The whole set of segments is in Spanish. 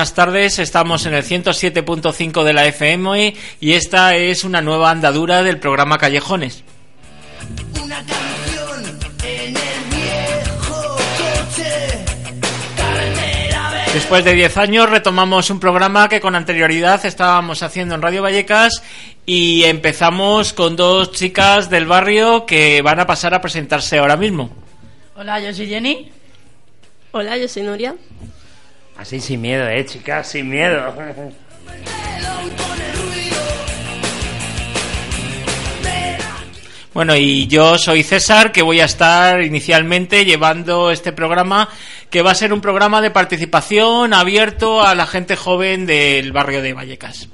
Buenas tardes. Estamos en el 107.5 de la FM y esta es una nueva andadura del programa Callejones. Una canción en el viejo coche, carretera verde. Después de 10 años retomamos un programa que con anterioridad estábamos haciendo en Radio Vallecas y empezamos con dos chicas del barrio que van a pasar a presentarse ahora mismo. Hola, yo soy Jenny. Hola, yo soy Nuria. Así sin miedo, eh, chicas, sin miedo. Bueno, y yo soy César, que voy a estar inicialmente llevando este programa, que va a ser un programa de participación abierto a la gente joven del barrio de Vallecas.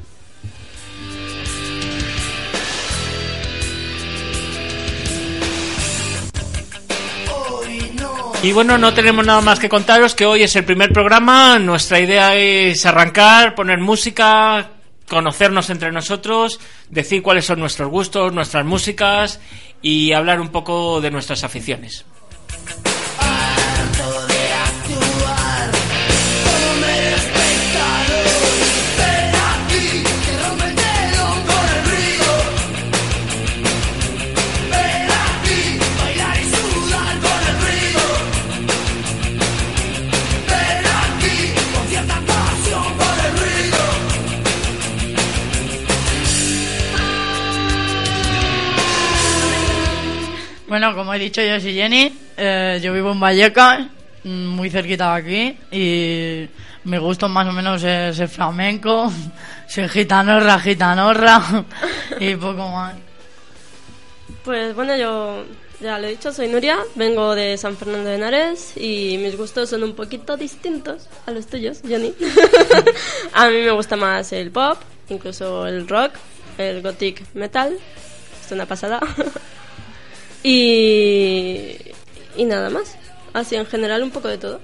Y bueno, no tenemos nada más que contaros que hoy es el primer programa. Nuestra idea es arrancar, poner música, conocernos entre nosotros, decir cuáles son nuestros gustos, nuestras músicas y hablar un poco de nuestras aficiones. Bueno, como he dicho, yo soy Jenny. eh, yo vivo en Vallecas, mm, muy cerquita de aquí. Y mi gusto más o menos es el flamenco, soy gitanorra, gitanorra y poco más. Pues bueno, yo ya lo he dicho, soy Nuria, vengo de San Fernando de Henares y mis gustos son un poquito distintos a los tuyos, Johnny. a mí me gusta más el pop, incluso el rock, el gothic metal, es una pasada. Y, y nada más, así en general un poco de todo.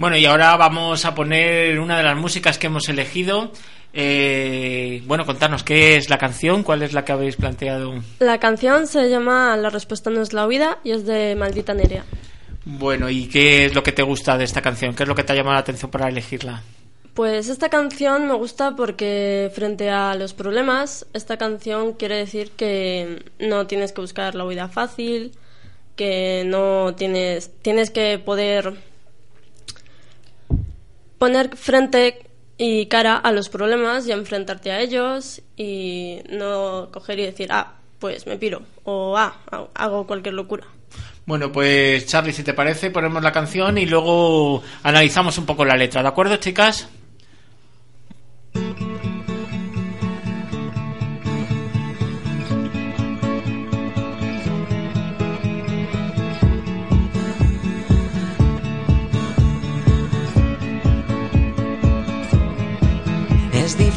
Bueno, y ahora vamos a poner una de las músicas que hemos elegido. Eh, bueno, contanos qué es la canción, cuál es la que habéis planteado. La canción se llama La respuesta no es la huida y es de Maldita Nerea. Bueno, ¿y qué es lo que te gusta de esta canción? ¿Qué es lo que te ha llamado la atención para elegirla? Pues esta canción me gusta porque frente a los problemas, esta canción quiere decir que no tienes que buscar la huida fácil, que no tienes tienes que poder poner frente y cara a los problemas y enfrentarte a ellos y no coger y decir, ah, pues me piro o ah, hago cualquier locura. Bueno, pues Charlie, si te parece, ponemos la canción y luego analizamos un poco la letra, ¿de acuerdo, chicas?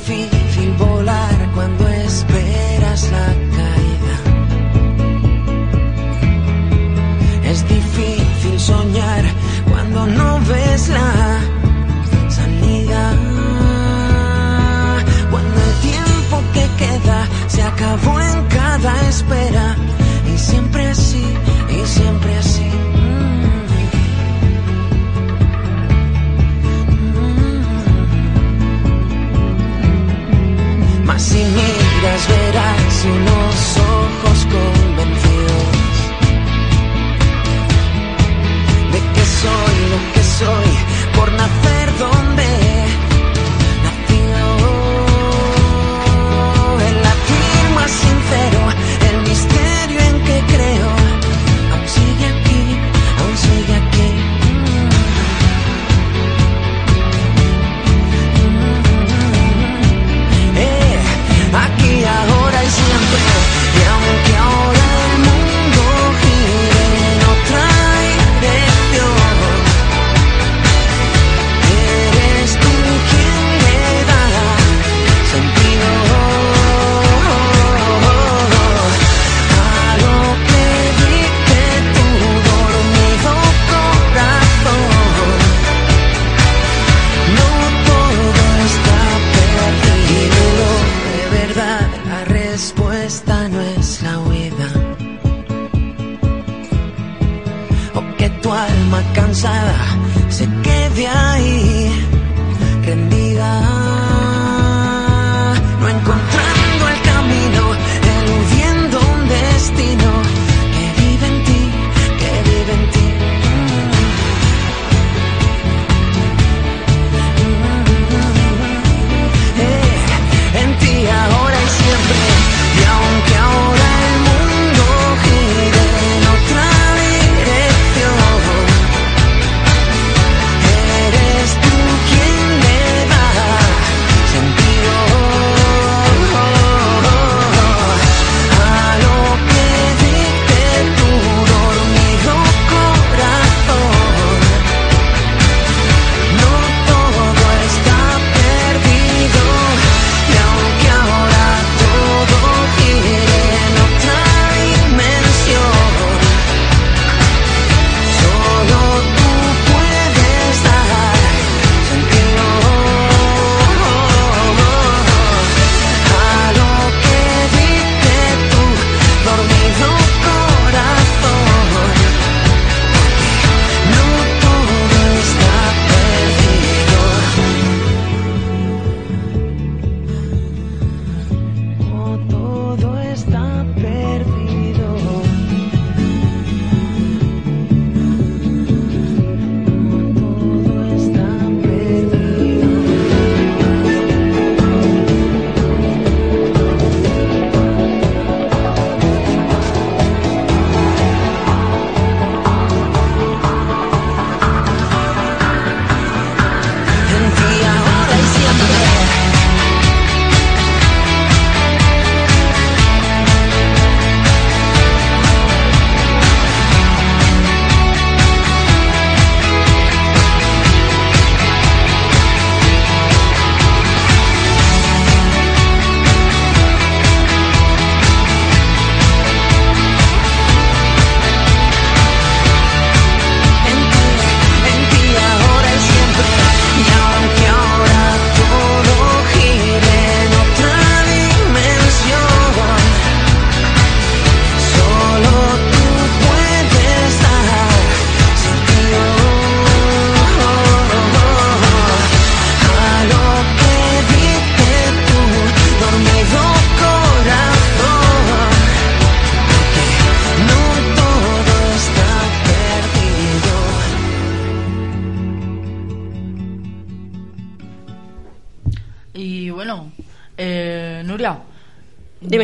Difícil volar cuando esperas la caída. Es difícil soñar cuando no ves la salida. Cuando el tiempo que queda se acabó en cada espera. Y siempre así, y siempre así. Mas miras verás unos ojos convencidos de que soy lo que soy por nacer donde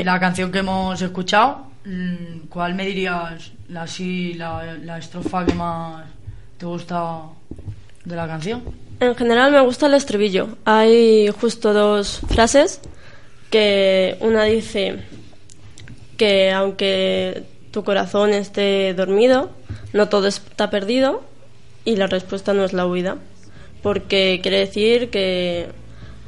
La canción que hemos escuchado, mm, ¿cuál me dirías la, así, la, la estrofa que más te gusta de la canción? En general me gusta el estribillo. Hay justo dos frases que una dice que aunque tu corazón esté dormido, no todo está perdido y la respuesta no es la huida. Porque quiere decir que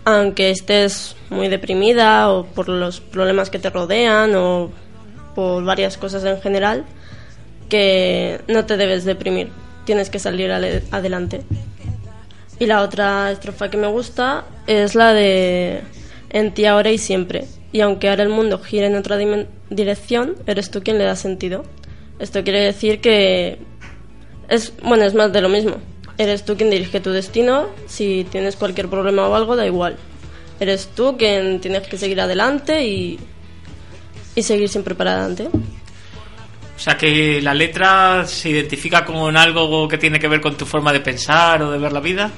aunque estés muy deprimida o por los problemas que te rodean o por varias cosas en general, que no te debes deprimir, tienes que salir adelante. Y la otra estrofa que me gusta es la de En ti ahora y siempre. Y aunque ahora el mundo gire en otra dirección, eres tú quien le da sentido. Esto quiere decir que es bueno, es más de lo mismo. Eres tú quien dirige tu destino. Si tienes cualquier problema o algo, da igual. Eres tú quien tienes que seguir adelante y, y seguir siempre para adelante. O sea que la letra se identifica con algo que tiene que ver con tu forma de pensar o de ver la vida.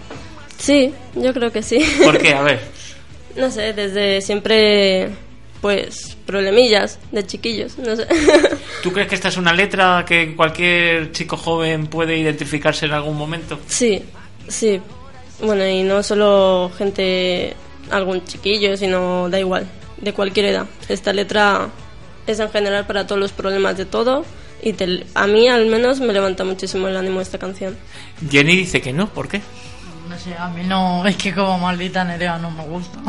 Sí, yo creo que sí. ¿Por qué? A ver. No sé, desde siempre, pues, problemillas de chiquillos, no sé. ¿Tú crees que esta es una letra que cualquier chico joven puede identificarse en algún momento? sí, sí. Bueno, y no solo gente, algún chiquillo, sino da igual, de cualquier edad. Esta letra es en general para todos los problemas de todo y te- a mí al menos me levanta muchísimo el ánimo esta canción. Jenny dice que no, ¿por qué? No sé, a mí no, es que como maldita Nerea no me gusta.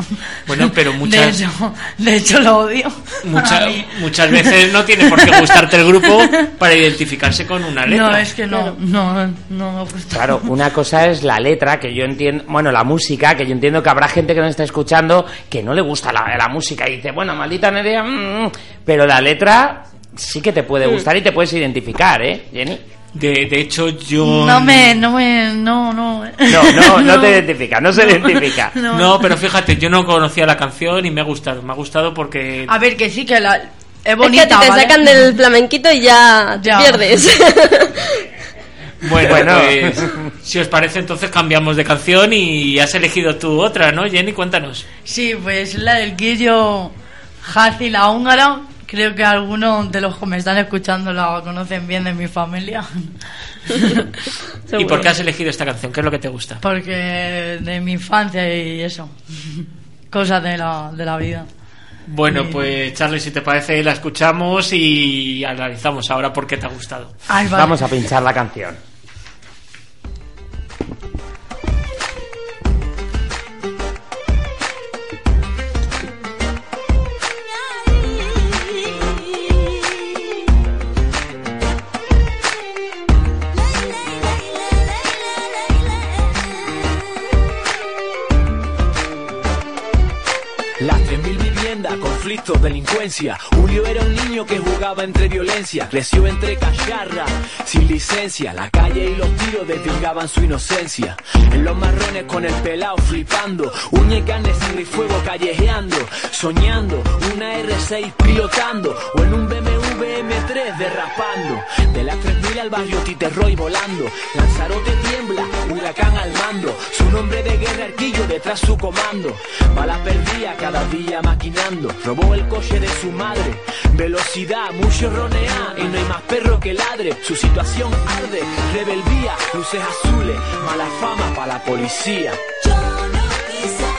Bueno, pero muchas- De hecho, de hecho lo odio. Mucha- muchas veces no tiene por qué gustarte el grupo para identificarse con una letra. No, es que no, no, no me gusta. Claro, una cosa es la letra, que yo entiendo, bueno, la música, que yo entiendo que habrá gente que nos está escuchando que no le gusta la, la música y dice, bueno, maldita Nerea, mm, mm", pero la letra sí que te puede gustar y te puedes identificar, ¿eh, Jenny? De, de hecho, yo... No me, no me, no, no. No, no, no te identifica, no se identifica. no. No, pero fíjate, yo no conocía la canción y me ha gustado. Me ha gustado porque... A ver, que sí, que la, es Es bonita, que a ti te ¿vale? sacan del flamenquito y ya te pierdes. Bueno, Bueno. pues, si os parece, entonces cambiamos de canción y has elegido tú otra, ¿no, Jenny? Cuéntanos. Sí, pues la del Guillo Hazi la húngara. Creo que algunos de los que me están escuchando la conocen bien de mi familia. ¿Y por qué has elegido esta canción? ¿Qué es lo que te gusta? Porque de mi infancia y eso. Cosas de la, de la vida. Bueno, pues Charlie, si te parece, la escuchamos y analizamos ahora por qué te ha gustado. Ay, vale. Vamos a pinchar la canción. Delincuencia. Julio era un niño que jugaba entre violencia. Creció entre cacharra, sin licencia. La calle y los tiros desvirgaban su inocencia. En los marrones con el pelao flipando. Uña y carne, y fuego callejeando. Soñando, una R6 pilotando. O en un BMW M3 derrapando. De las 3.000 al barrio Titerroy volando. Lanzarote tiembla, huracán al mando. Su nombre de guerra arquillo detrás su comando. Bala perdía cada día maquinando. Robó el coche de su madre. Velocidad, mucho ronea. Y no hay más perro que ladre. Su situación arde. Rebeldía, luces azules. Mala fama para la policía. Yo no quise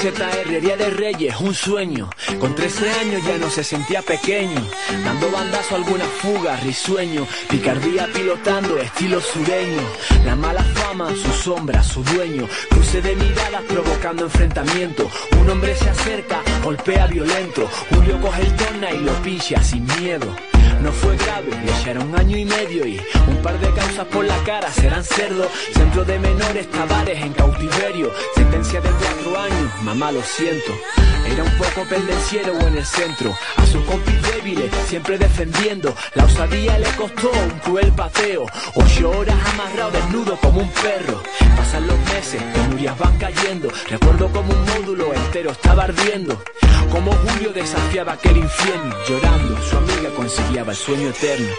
TZR, Día de Reyes, un sueño. Con 13 años ya no se sentía pequeño. Dando bandazo a alguna fuga, risueño. Picardía pilotando, estilo sureño. La mala fama, su sombra, su dueño. Cruce de miradas provocando enfrentamiento. Un hombre se acerca, golpea violento. Julio coge el tona y lo pincha sin miedo. No fue grave, le echaron año y medio y un par de causas por la cara serán cerdo. Centro de menores, tabares en cautiverio. Sentencia de cuatro años, mamá lo siento. Era un poco pendenciero en el centro. A sus compis débiles, siempre defendiendo. La osadía le costó un cruel pateo. Ocho horas amarrado desnudo como un perro. Pasan los meses, penurias van cayendo. Recuerdo como un módulo entero estaba ardiendo. Como Julio desafiaba aquel infierno. Llorando, su amiga conciliaba el sueño eterno.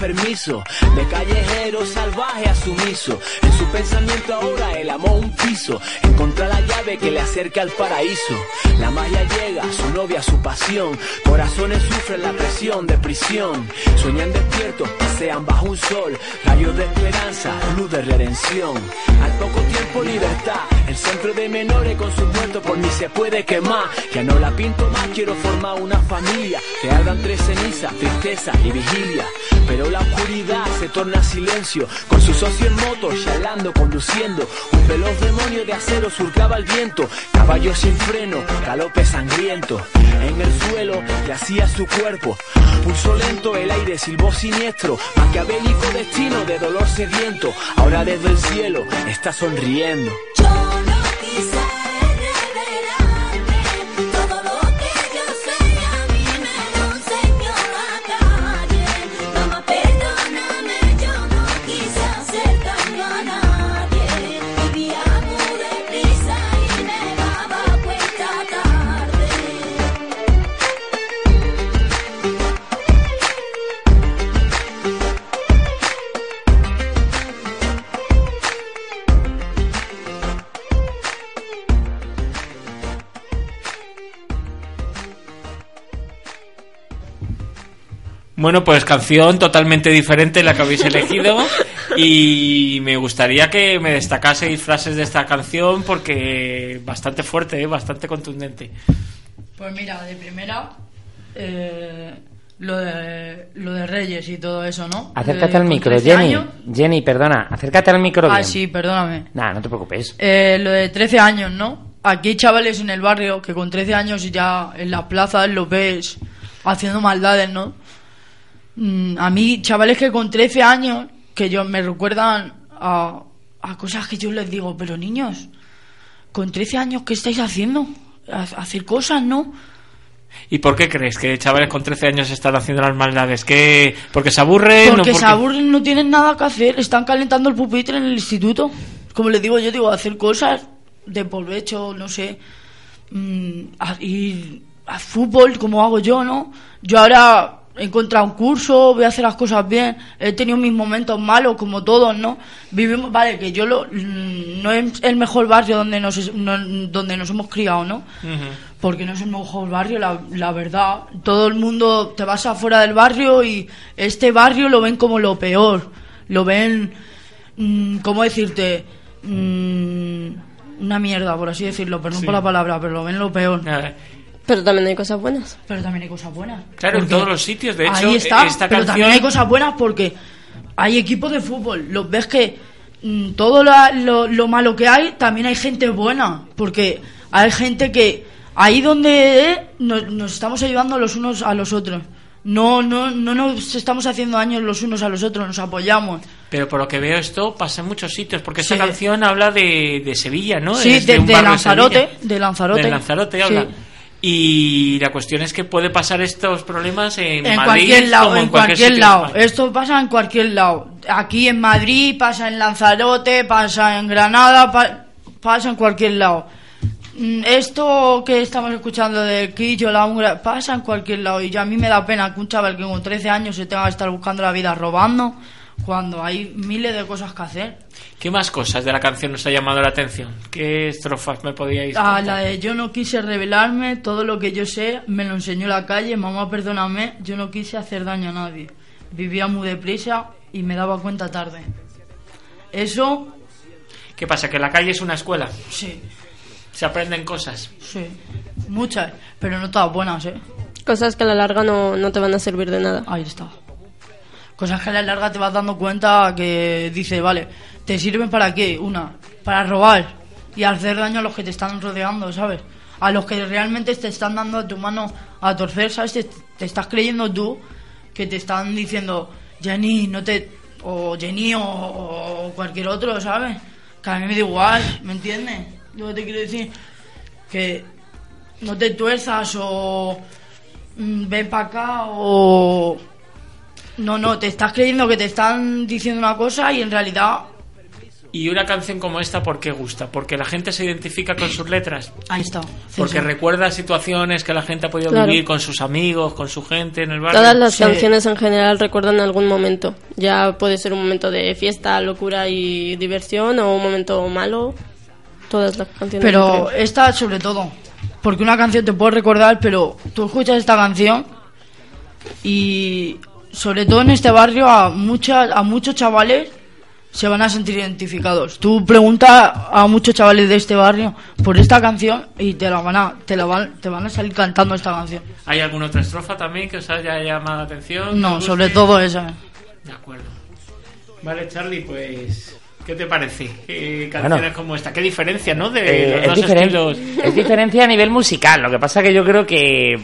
Permisos, de callejero salvaje a sumiso. En su pensamiento ahora él amó un piso, encontrar la llave que le acerca al paraíso. La magia llega, su novia, su pasión. Corazones sufren la presión de prisión. Sueñan despiertos, pasean bajo un sol. Rayos de esperanza, luz de redención. Al poco tiempo libertad, el centro de menores con sus muertos por ni se puede quemar. Ya no la pinto más, quiero formar una familia. Que ardan tres cenizas, tristeza y vigilia. Pero la oscuridad se torna silencio. Con su socio en moto, charlando, conduciendo. Un veloz demonio de acero surcaba el viento. Caballo sin freno, galope sangriento. En el suelo yacía su cuerpo. Pulso lento, el aire silbó siniestro. Maquiavélico destino de dolor sediento. Ahora desde el cielo está sonriendo. Bueno, pues canción totalmente diferente la que habéis elegido y me gustaría que me destacaseis frases de esta canción porque bastante fuerte, ¿eh? bastante contundente. Pues mira, de primera, eh, lo, de, lo de Reyes y todo eso, ¿no? Acércate De- al micro, 13 Jenny. años. Jenny, perdona, acércate al micro Ah, bien. sí, perdóname. Nah, no te preocupes. Eh, lo de 13 años, ¿no? Aquí hay chavales en el barrio que con 13 años ya en las plazas los ves haciendo maldades, ¿no? Mm, a mí, chavales que con 13 años, que yo me recuerdan a, a cosas que yo les digo, pero niños, con 13 años, ¿qué estáis haciendo? Ha- Hacer cosas, ¿no? ¿Y por qué crees que chavales con 13 años están haciendo las maldades? ¿Qué? ¿Porque se aburren? o Porque se aburren, no tienen nada que hacer, están calentando el pupitre en el instituto. Como les digo yo, digo, hacer cosas de provecho, no sé, mm, a, ir a fútbol como hago yo, ¿no? Yo ahora he encontrado un curso, voy a hacer las cosas bien, he tenido mis momentos malos como todos, ¿no? Vivimos, vale, que yo lo, mm, no es el mejor barrio donde nos, no- donde nos hemos criado, ¿no? porque no es el mejor barrio, la, la verdad. Todo el mundo te vas afuera del barrio y este barrio lo ven como lo peor. Lo ven, mm, ¿cómo decirte? Mm, una mierda, por así decirlo, perdón Sí. por la palabra, pero lo ven lo peor. Pero también hay cosas buenas. Pero también hay cosas buenas. Claro, en todos los sitios. De hecho, ahí está, esta pero canción... también hay cosas buenas porque hay equipos de fútbol. Los ves que mm, todo la- lo, lo malo que hay, también hay gente buena. Porque hay gente que ahí donde eh, nos, nos estamos ayudando los unos a los otros. No, no, no nos estamos haciendo daño los unos a los otros, nos apoyamos. Pero por lo que veo esto pasa en muchos sitios, porque esta Sí. canción habla de, de Sevilla, ¿no? Sí, Es de- un de Lanzarote, de Lanzarote. De Lanzarote Sí. Y la cuestión es que puede pasar estos problemas en, en Madrid cualquier lado, como en cualquier, lado. Esto pasa en cualquier lado. Aquí en Madrid, pasa en Lanzarote, pasa en Granada, pa- pasa en cualquier lado. Mm, Esto que estamos escuchando de Quillo, la Hungría, pasa en cualquier lado. Y yo, a mí me da pena que un chaval que con 13 años se tenga que estar buscando la vida robando cuando hay miles de cosas que hacer. ¿Qué más cosas de la canción nos ha llamado la atención? ¿Qué estrofas me podíais Ah, contar? la de yo no quise revelarme, todo lo que yo sé me lo enseñó la calle, mamá perdóname, yo no quise hacer daño a nadie. Vivía muy deprisa y me daba cuenta tarde. Eso, ¿Qué pasa? ¿Que la calle es una escuela? sí, ¿Se aprenden cosas? sí, muchas, pero no todas buenas, ¿eh? Cosas que a la larga no, no te van a servir de nada. Ahí está. Cosas que a la larga te vas dando cuenta que dice, vale, ¿te sirven para qué? Una, para robar y hacer daño a los que te están rodeando, ¿sabes? A los que realmente te están dando a tu mano a torcer, ¿sabes? Te, estás creyendo tú que te están diciendo, Jenny, no te. o Jenny o, cualquier otro, ¿sabes? Que a mí me da igual, ¿me entiendes? Lo te quiero decir, que no te tuerzas o mm, ven para acá o no, no, te estás creyendo que te están diciendo una cosa y en realidad Y una canción como esta, ¿por qué gusta? Porque la gente se identifica con sus letras. Ahí está. Porque Sí, sí. recuerda situaciones que la gente ha podido Claro. vivir con sus amigos, con su gente en el barrio. Todas las Sí. canciones en general recuerdan algún momento. Ya puede ser un momento de fiesta, locura y diversión o un momento malo. Todas las canciones. Pero esta sobre todo. Porque una canción te puede recordar, pero tú escuchas esta canción y sobre todo en este barrio a muchas a muchos chavales se van a sentir identificados. Tú preguntas a muchos chavales de este barrio por esta canción y te la van a te la van, te van a salir cantando esta canción. ¿Hay alguna otra estrofa también que os haya llamado la atención? No, ¿Os sobre todo esa. De acuerdo. Vale, Charlie, pues... ¿Qué te parece? Eh, canciones Bueno. como esta. ¿Qué diferencia, no? De Eh, los es, dos diferen- estilos. es diferencia a nivel musical. Lo que pasa que yo creo que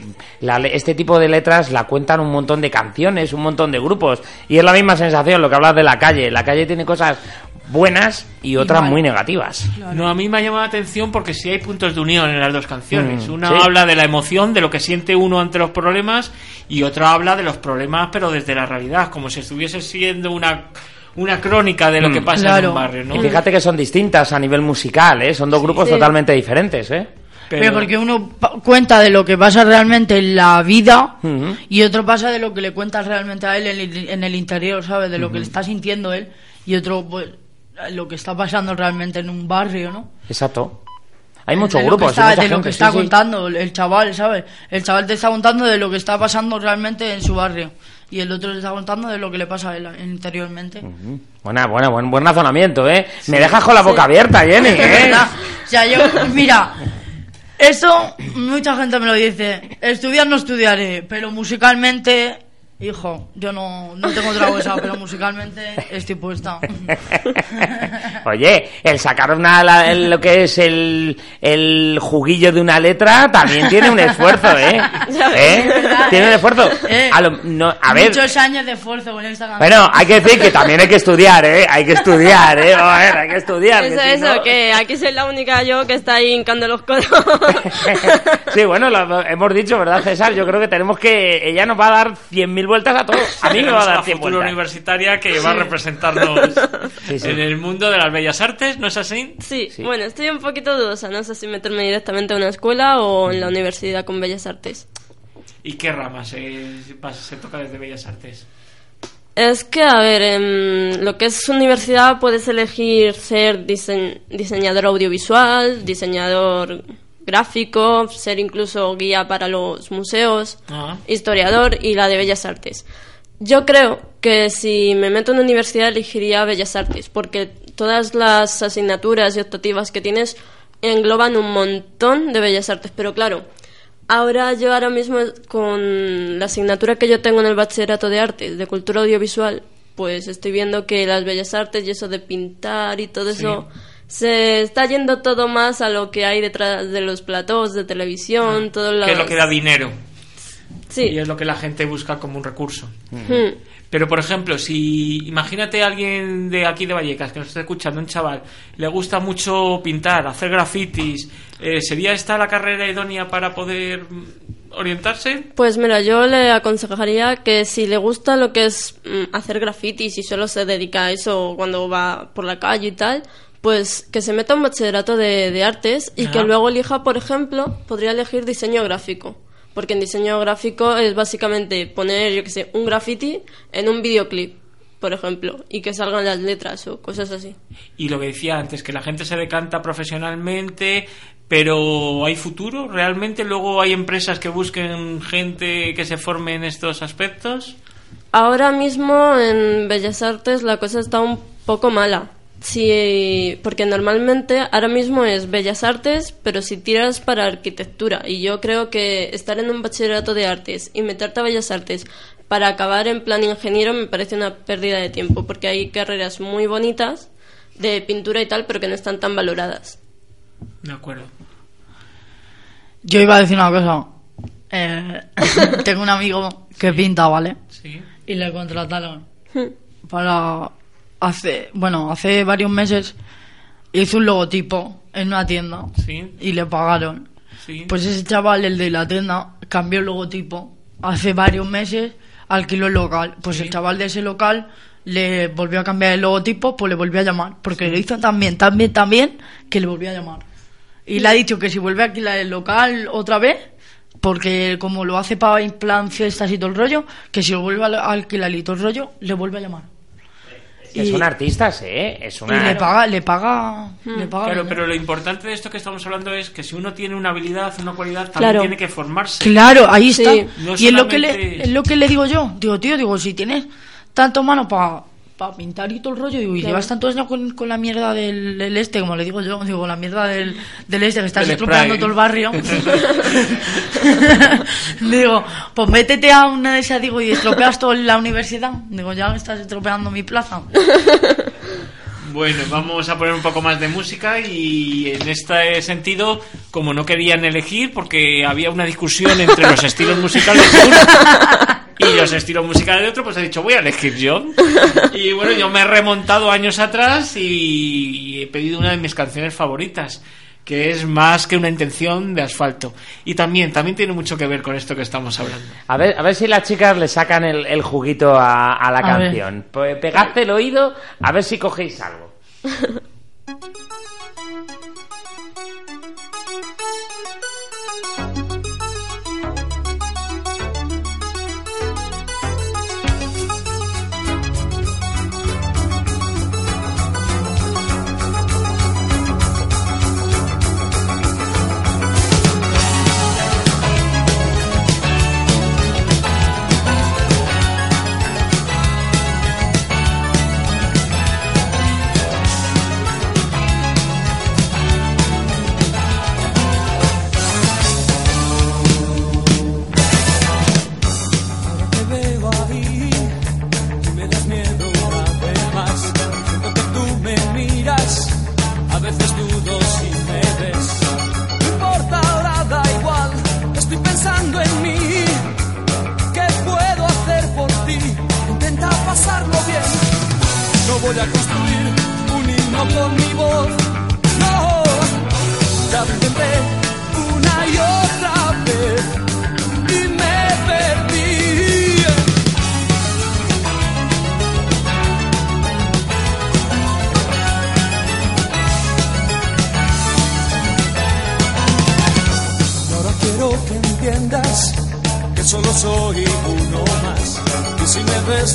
la le- este tipo de letras la cuentan un montón de canciones, un montón de grupos. Y es la misma sensación lo que hablas de la calle. La calle tiene cosas buenas y otras muy negativas. No, a mí me ha llamado la atención porque sí hay puntos de unión en las dos canciones. Mm, Una sí. habla de la emoción, de lo que siente uno ante los problemas, y otra habla de los problemas, pero desde la realidad, como si estuviese siendo una, una crónica de lo Mm. que pasa en un barrio, ¿no? Y fíjate que son distintas a nivel musical, ¿eh? Son dos grupos Sí. totalmente diferentes, ¿eh? Pero, porque uno cuenta de lo que pasa realmente en la vida y otro pasa de lo que le cuentas realmente a él en el, en el interior, ¿sabes? De lo que le está sintiendo él y otro, pues, lo que está pasando realmente en un barrio, ¿no? Exacto. Hay muchos de lo grupos. que está, y mucha de lo gente, que sí, está sí. contando el chaval, ¿sabes? El chaval te está contando de lo que está pasando realmente en su barrio y el otro te está contando de lo que le pasa a él interiormente. Ujú. Buena, buena, buen, buen razonamiento, ¿eh? Me dejas con la boca abierta, Jenny, ¿eh? O sea, yo, mira, eso mucha gente me lo dice. Estudiar no estudiaré, pero musicalmente, hijo, yo no, no tengo otra cosa, pero musicalmente estoy puesta. Oye, el sacar una, la- el- lo que es el, el juguillo de una letra también tiene un esfuerzo, ¿eh? ¿Eh? es verdad, Tiene un ¿eh? esfuerzo. Eh, A, lo- no, a ver, Muchos años de esfuerzo con esta canción. bueno, hay que decir que también hay que estudiar, ¿eh? Hay que estudiar, ¿eh? A ver, hay que estudiar. que Eso, si eso, no- que aquí soy la única yo que está ahí hincando los codos. sí, bueno, lo hemos dicho, ¿verdad, César? Yo creo que tenemos que... Ella nos va a dar 100.000 vueltas a todo. A mí me va a dar la 100 futura vueltas. universitaria que va a representarnos Sí, sí. en el mundo de las bellas artes, ¿no es así? Sí, Sí. bueno, estoy un poquito dudosa. No sé si meterme directamente a una escuela o en la universidad con Bellas Artes. ¿Y qué ramas se, se toca desde bellas artes? Es que, a ver, en lo que es universidad puedes elegir ser dise- diseñador audiovisual, diseñador gráfico, ser incluso guía para los museos, Ah. historiador y la de Bellas Artes. Yo creo que si me meto en universidad elegiría Bellas Artes, porque todas las asignaturas y optativas que tienes engloban un montón de Bellas Artes, pero claro, ahora yo ahora mismo con la asignatura que yo tengo en el bachillerato de artes, de cultura audiovisual, pues estoy viendo que las Bellas Artes y eso de pintar y todo eso se está yendo todo más a lo que hay detrás de los platós de televisión, todo lo ¿Qué es lo que da dinero? Sí. Y es lo que la gente busca como un recurso. Pero, por ejemplo, si imagínate a alguien de aquí de Vallecas que nos está escuchando, un chaval, le gusta mucho pintar, hacer grafitis, eh, ¿sería esta la carrera idónea para poder orientarse? Pues mira, yo le aconsejaría que si le gusta lo que es mm, hacer grafitis y solo se dedica a eso cuando va por la calle y tal, pues que se meta un bachillerato de, de artes y Ajá. que luego elija, por ejemplo, podría elegir diseño gráfico. Porque en diseño gráfico es básicamente poner, yo que sé, un graffiti en un videoclip, por ejemplo, y que salgan las letras o cosas así. Y lo que decía antes, que la gente se decanta profesionalmente, pero ¿hay futuro? ¿Realmente luego hay empresas que busquen gente que se forme en estos aspectos? Ahora mismo en Bellas Artes la cosa está un poco mala. Sí, porque normalmente ahora mismo es Bellas Artes, pero si tiras para arquitectura. Y yo creo que estar en un bachillerato de artes y meterte a Bellas Artes para acabar en plan ingeniero me parece una pérdida de tiempo, porque hay carreras muy bonitas de pintura y tal, pero que no están tan valoradas. De acuerdo. Yo iba a decir una cosa. Eh, tengo un amigo que pinta, ¿vale? Sí. Y le contrataron para hace, bueno, hace varios meses hizo un logotipo en una tienda Sí. y le pagaron. Sí. Pues ese chaval, el de la tienda, cambió el logotipo hace varios meses, alquiló el local. Pues Sí. el chaval de ese local le volvió a cambiar el logotipo, pues le volvió a llamar. Porque lo hizo tan bien, tan bien, tan bien, que le volvió a llamar. Y le ha dicho que si vuelve a alquilar el local otra vez, porque como lo hace para en plan fiestas y todo el rollo, que si lo vuelve a alquilar y todo el rollo, le vuelve a llamar. Que son artistas, ¿eh? Es y una... le paga, le paga, le paga. Claro, pero lo importante de esto que estamos hablando es que si uno tiene una habilidad, una cualidad, también Claro. tiene que formarse. Claro, ahí Sí. está. No y es lo que le, es lo que le digo yo. Digo, tío, digo, si tienes tanto mano para pintar y todo el rollo, y Claro. llevas tantos años con, con la mierda del, del este, como le digo yo, digo, la mierda del, del este que estás estropeando todo el barrio. digo, pues métete a una de esas, digo, y estropeas toda la universidad. Digo, ya me estás estropeando mi plaza. Bueno, vamos a poner un poco más de música y en este sentido, como no querían elegir, porque había una discusión entre los estilos musicales y los estilos musicales de otro, pues he dicho, voy a elegir yo. Y bueno, yo me he remontado años atrás y he pedido una de mis canciones favoritas, que es más que una intención de asfalto. Y también, también tiene mucho que ver con esto que estamos hablando. A ver, a ver si las chicas le sacan el, el juguito a, a la A ver. canción. Pues el oído a ver si cogéis algo.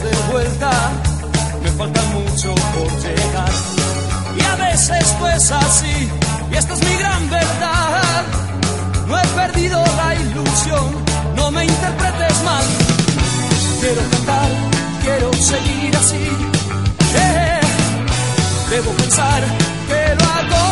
de vuelta, me falta mucho por llegar. Y a veces pues así, y esta es mi gran verdad. No he perdido la ilusión, no me interpretes mal. Quiero cantar, quiero seguir así. Eh, Debo pensar que lo hago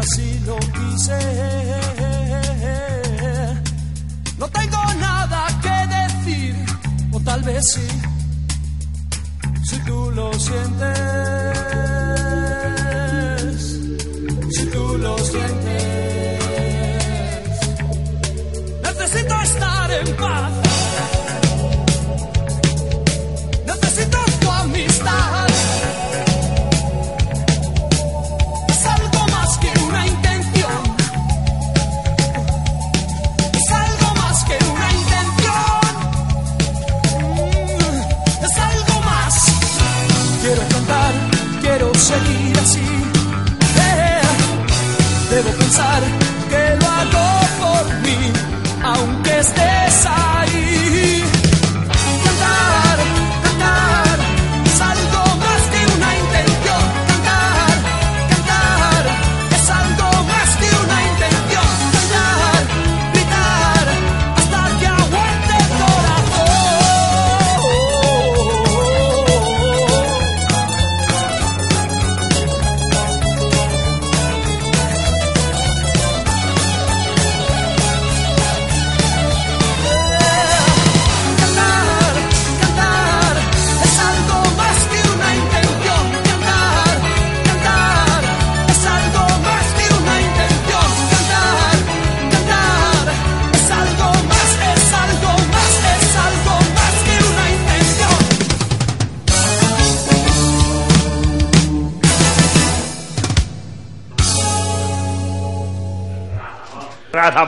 así lo quise. No tengo nada que decir, o tal vez sí. Si tú lo sientes, si tú lo sientes, necesito estar en paz.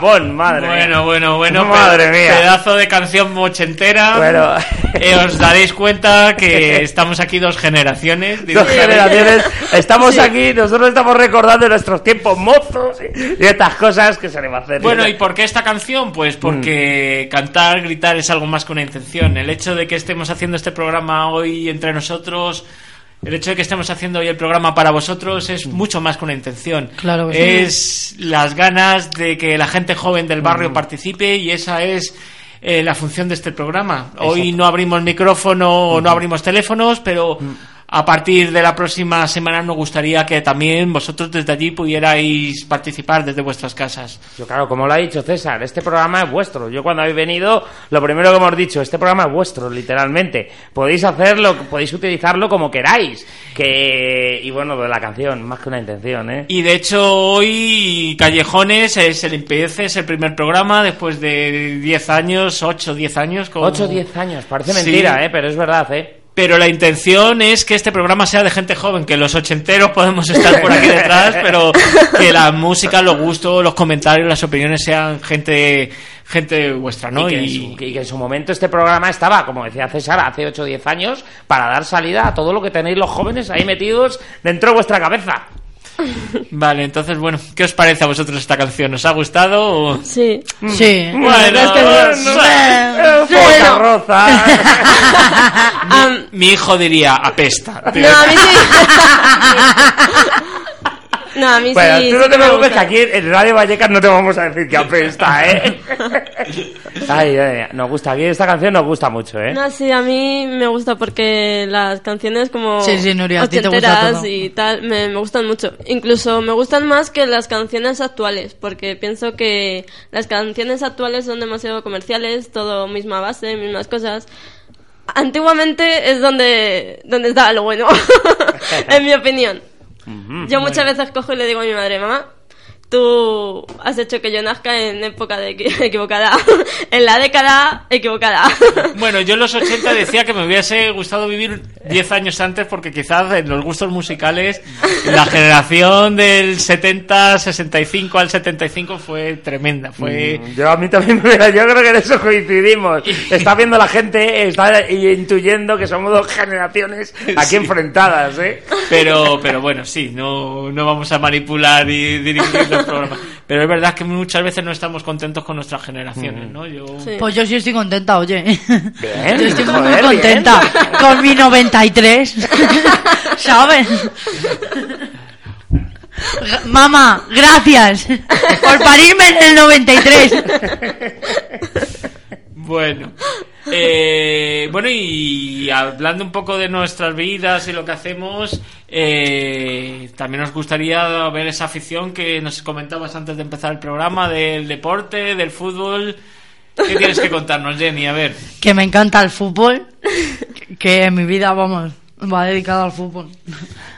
Razapón, madre Bueno, mía. bueno, bueno. Madre pe- mía. Pedazo de canción mochentera. Bueno. Eh, os daréis cuenta que estamos aquí dos generaciones. Dos generaciones. Estamos aquí, nosotros estamos recordando nuestros tiempos mozos y estas cosas que se le va a hacer. Bueno, ¿y por qué esta canción? Pues porque cantar, gritar es algo más que una intención. El hecho de que estemos haciendo este programa hoy entre nosotros, el hecho de que estemos haciendo hoy el programa para vosotros es mucho más que una intención. Claro que sí. Es las ganas de que la gente joven del barrio participe y esa es eh, la función de este programa. Hoy no abrimos micrófono o no abrimos teléfonos, pero a partir de la próxima semana nos gustaría que también vosotros desde allí pudierais participar desde vuestras casas. Yo, claro, como lo ha dicho César, este programa es vuestro. Yo cuando habéis venido, lo primero que hemos dicho, este programa es vuestro, literalmente. Podéis hacerlo, podéis utilizarlo como queráis. Que y bueno, de la canción, más que una intención, ¿eh? Y de hecho hoy Callejones es el empiece, es el primer programa después de 10 años, 8 10 años. como- 8 o 10 años, parece Sí. mentira, ¿eh? Pero es verdad, ¿eh? Pero la intención es que este programa sea de gente joven, que los ochenteros podemos estar por aquí detrás, pero que la música, los gustos, los comentarios, las opiniones sean gente gente vuestra, ¿no? y, que en su, y que en su momento este programa estaba, como decía César, hace 8 o 10 años, para dar salida a todo lo que tenéis los jóvenes ahí metidos dentro de vuestra cabeza. Vale, entonces, bueno, ¿qué os parece a vosotros esta canción? ¿Os ha gustado? o- Sí. Sí. Bueno, es que sí, poca no. Mi hijo diría apesta. no, a mí sí. No, a mí Bueno, sí. tú no sí te preocupes que aquí en Radio Vallecas no te vamos a decir que apesta, ¿eh? Ay, ay, ay, nos gusta, aquí esta canción nos gusta mucho, ¿eh? No, sí, a mí me gusta porque las canciones como Sí, sí, Nuria, a ti te gusta ochenteras todo. y tal me, me gustan mucho. Incluso me gustan más que las canciones actuales, porque pienso que las canciones actuales son demasiado comerciales, todo misma base, mismas cosas. Antiguamente es donde, donde estaba lo bueno, en mi opinión. Yo muchas veces cojo y le digo a mi madre, mamá, tú has hecho que yo nazca en época de equi- equivocada, en la década equivocada. Bueno, yo en los 80 decía que me hubiese gustado vivir 10 años antes porque quizás en los gustos musicales la generación del 70, 65 al 75 fue tremenda. Fue... Mm, Yo a mí también, yo creo que en eso coincidimos. Está viendo la gente, está intuyendo que somos dos generaciones aquí enfrentadas, ¿eh? Pero, pero bueno, sí, no, no vamos a manipular y dirigir Pero es verdad que muchas veces no estamos contentos con nuestras generaciones, ¿no? Yo... Sí. Pues yo sí estoy contenta, oye. Bien, Yo estoy muy, joder, muy bien. contenta con mi 93. ¿Sabes? Mamá, gracias por parirme en el 93. Bueno, eh, bueno y hablando un poco de nuestras vidas y lo que hacemos, eh, también nos gustaría ver esa afición que nos comentabas antes de empezar el programa del deporte, del fútbol. ¿Qué tienes que contarnos, Jenny? A ver. Que me encanta el fútbol. Que en mi vida, vamos, va dedicado al fútbol.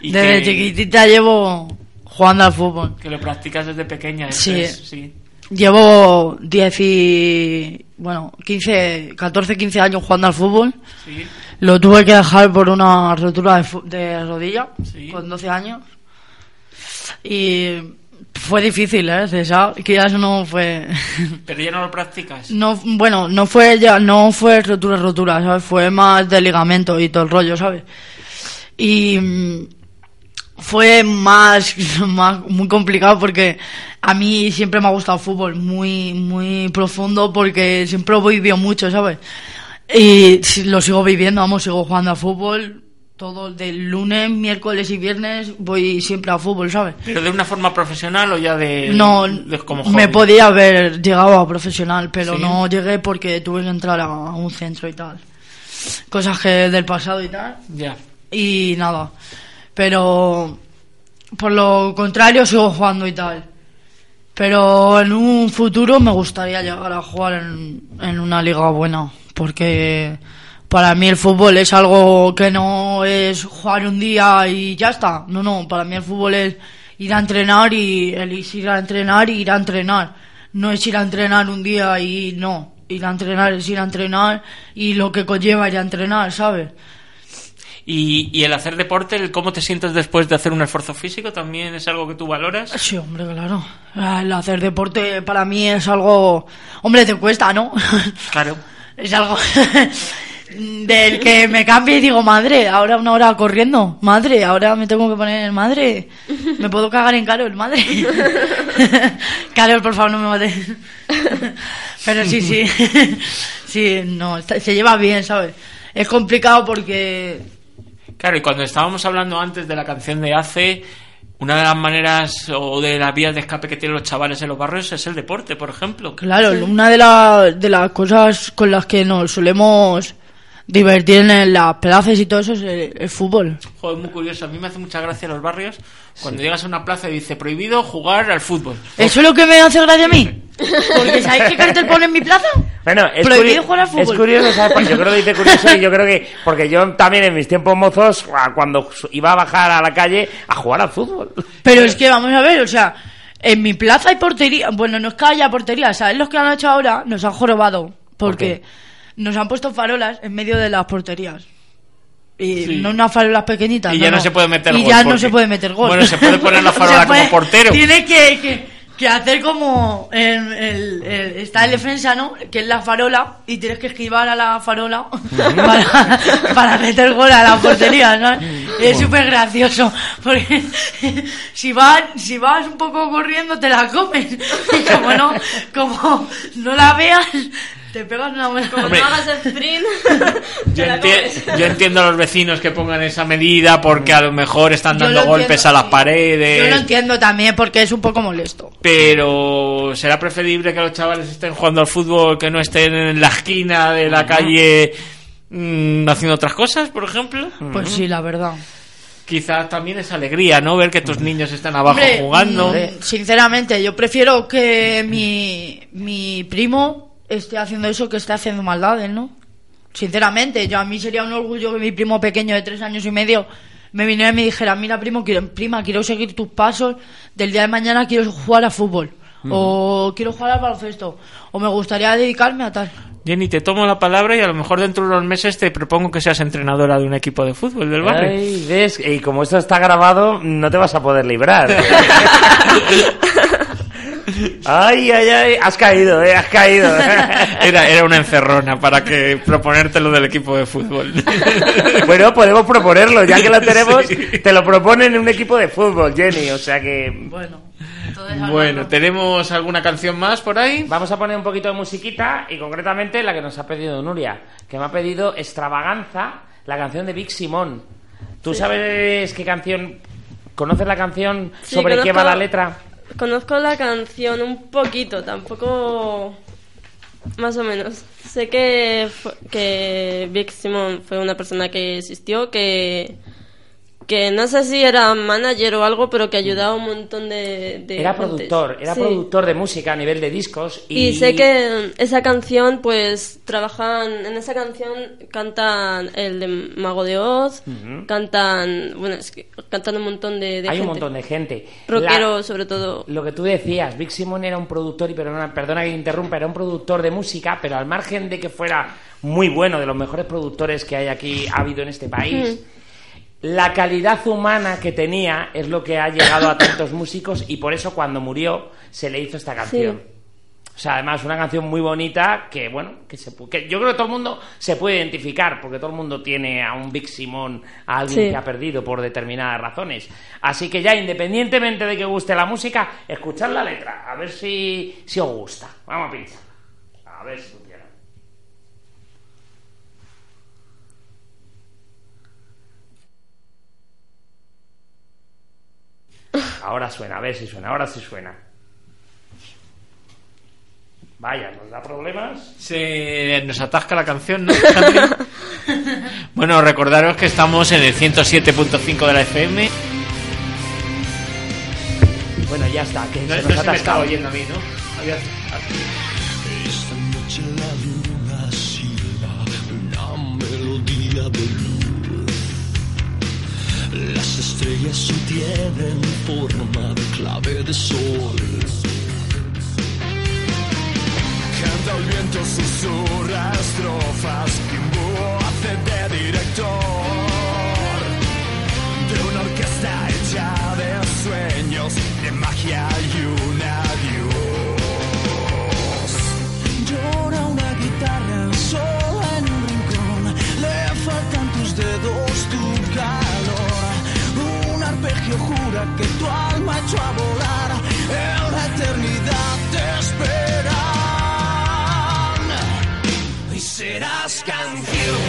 Y Desde que- chiquitita llevo jugando al fútbol. Que lo practicas desde pequeña. Sí. sí. Llevo 10 y... bueno, 15, 14, 15 años jugando al fútbol. Sí. Lo tuve que dejar por una rotura de, de rodilla Sí. con 12 años. Y fue difícil, ¿eh? César, que ya no fue... Pero ya no lo practicas. No, bueno, no fue ya, no fue rotura, rotura, ¿sabes? Fue más de ligamento y todo el rollo, ¿sabes? Y fue más, más, muy complicado porque a mí siempre me ha gustado el fútbol, muy, muy profundo porque siempre lo he vivido mucho, ¿sabes? Y lo sigo viviendo, vamos, sigo jugando a fútbol. Todo del lunes, miércoles y viernes voy siempre a fútbol, ¿sabes? ¿Pero de una forma profesional o ya de, No, de como me podía haber llegado a profesional, pero ¿Sí? no llegué porque tuve que entrar a un centro y tal. Cosas que del pasado y tal. Ya. Y nada. Pero por lo contrario sigo jugando y tal. Pero en un futuro me gustaría llegar a jugar en, en una liga buena. Porque para mí el fútbol es algo que no es jugar un día y ya está. No, no. Para mí el fútbol es ir a entrenar y el ir a entrenar y ir a entrenar. No es ir a entrenar un día y no. Ir a entrenar es ir a entrenar y lo que conlleva ir a entrenar, ¿sabes? ¿Y, y el hacer deporte, el cómo te sientes después de hacer un esfuerzo físico, también es algo que tú valoras? Sí, hombre, claro. El hacer deporte para mí es algo... Hombre, te cuesta, ¿no? Claro. es algo del que me cambie y digo, madre, ahora una hora corriendo, madre, ahora me tengo que poner, madre, me puedo cagar en Carol, madre. Carol, por favor, no me mates. Pero sí, sí, sí, no, se lleva bien, ¿sabes? Es complicado porque Claro, y cuando estábamos hablando antes de la canción de Ace, una de las maneras o de las vías de escape que tienen los chavales en los barrios es el deporte, por ejemplo. Claro, una de, la- de las cosas con las que nos solemos divertir en las plazas y todo eso es el, el fútbol. Joder, muy curioso. A mí me hace mucha gracia en los barrios cuando llegas a una plaza y dice prohibido jugar al fútbol. ¿Eso es lo que me hace gracia a mí? Porque ¿sabéis qué cartel pone en mi plaza? Bueno, es, Prohibido jugar al fútbol. es curioso, ¿sabes? Yo creo que dice curioso y yo creo que... Porque yo también en mis tiempos mozos, cuando iba a bajar a la calle a jugar al fútbol. Pero es que vamos a ver, o sea, en mi plaza hay portería. Bueno, no es que haya portería, ¿sabes? Los que han hecho ahora nos han jorobado. Porque nos han puesto farolas en medio de las porterías. Y Sí. no unas farolas pequeñitas. Y ya no se puede meter y gol, ya no se puede meter gol. Bueno, se puede poner la farola puede- como portero. Tiene que, que, que hacer como. el- el- el- está el defensa, ¿no? Que es la farola. Y tienes que esquivar a la farola para, para meter gol a la portería, ¿no? Es súper gracioso. Porque si vas, si vas un poco corriendo, te la comes. Y como no, como no la veas, te pegas una buena. Como Hombre. no hagas sprint, Yo, enti- entiendo a los vecinos que pongan esa medida porque a lo mejor están Yo dando golpes entiendo, a las paredes. Yo lo entiendo también porque es un poco molesto. Pero será preferible que los chavales estén jugando al fútbol que no estén en la esquina de la calle mm, haciendo otras cosas, por ejemplo. Pues sí, la verdad. Quizás también es alegría, ¿no? Ver que tus niños están abajo Hombre, jugando. Sinceramente, yo prefiero que mi, mi primo esté haciendo eso que esté haciendo maldades, ¿no? Sinceramente, yo a mí sería un orgullo que mi primo pequeño de tres años y medio me viniera y me dijera, mira primo, quiero, prima, quiero seguir tus pasos, del día de mañana quiero jugar a fútbol, o quiero jugar al baloncesto, o me gustaría dedicarme a tal. Jenny, te tomo la palabra y a lo mejor dentro de unos meses te propongo que seas entrenadora de un equipo de fútbol del barrio. Ay, ves, y como esto está grabado, no te vas a poder librar. ay, ay, ay, has caído, eh, has caído. Era, era una encerrona para que proponértelo del equipo de fútbol. bueno, podemos proponerlo, ya que lo tenemos, Sí. te lo proponen en un equipo de fútbol, Jenny, o sea que... Bueno, Bueno, ¿tenemos alguna canción más por ahí? Vamos a poner un poquito de musiquita y concretamente la que nos ha pedido Nuria, que me ha pedido Extravaganza, la canción de Big Simón. ¿Tú sabes qué canción, conoces la canción, Sí, sobre qué va la letra? Conozco la canción un poquito, tampoco más o menos. Sé que que Big Simon fue una persona que existió, que que no sé si era manager o algo, pero que ayudaba un montón de... de Era productor, era Sí. productor de música a nivel de discos. Y, Y sé que esa canción, pues, trabajan, en esa canción cantan el de Mago de Oz, cantan, bueno, es que cantan un montón de, de hay un montón de gente. Rockero, La- sobre todo. Lo que tú decías, Big Simon era un productor, y perdona, perdona que interrumpa, era un productor de música, pero al margen de que fuera muy bueno, de los mejores productores que hay aquí, ha habido en este país, la calidad humana que tenía es lo que ha llegado a tantos músicos y por eso cuando murió se le hizo esta canción. O sea, además una canción muy bonita que, bueno, que, se, que yo creo que todo el mundo se puede identificar porque todo el mundo tiene a un Big Simón, a alguien Sí. que ha perdido por determinadas razones. Así que ya, independientemente de que guste la música, escuchad la letra, a ver si, si os gusta. Vamos a pinchar. A ver si funciona. Ahora suena, a ver si suena, ahora sí suena. Vaya, nos da problemas. Se nos atasca la canción, ¿no? Bueno, recordaros que estamos en el 107.5 de la FM. Bueno, ya está, que No, se no nos ha se me estaba atascado. oyendo a mí, ¿no? Esta noche la luna silba una melodía de luz. Las estrellas tienen forma de clave de sol. El viento, susurra estrofas, Kimbo hace de director de una orquesta hecha de sueños, de magia y un adiós. Llora una guitarra sola en un rincón, le faltan tus dedos, tu calor. Un arpegio jura que tu alma echó a volar, en la eternidad serás canción,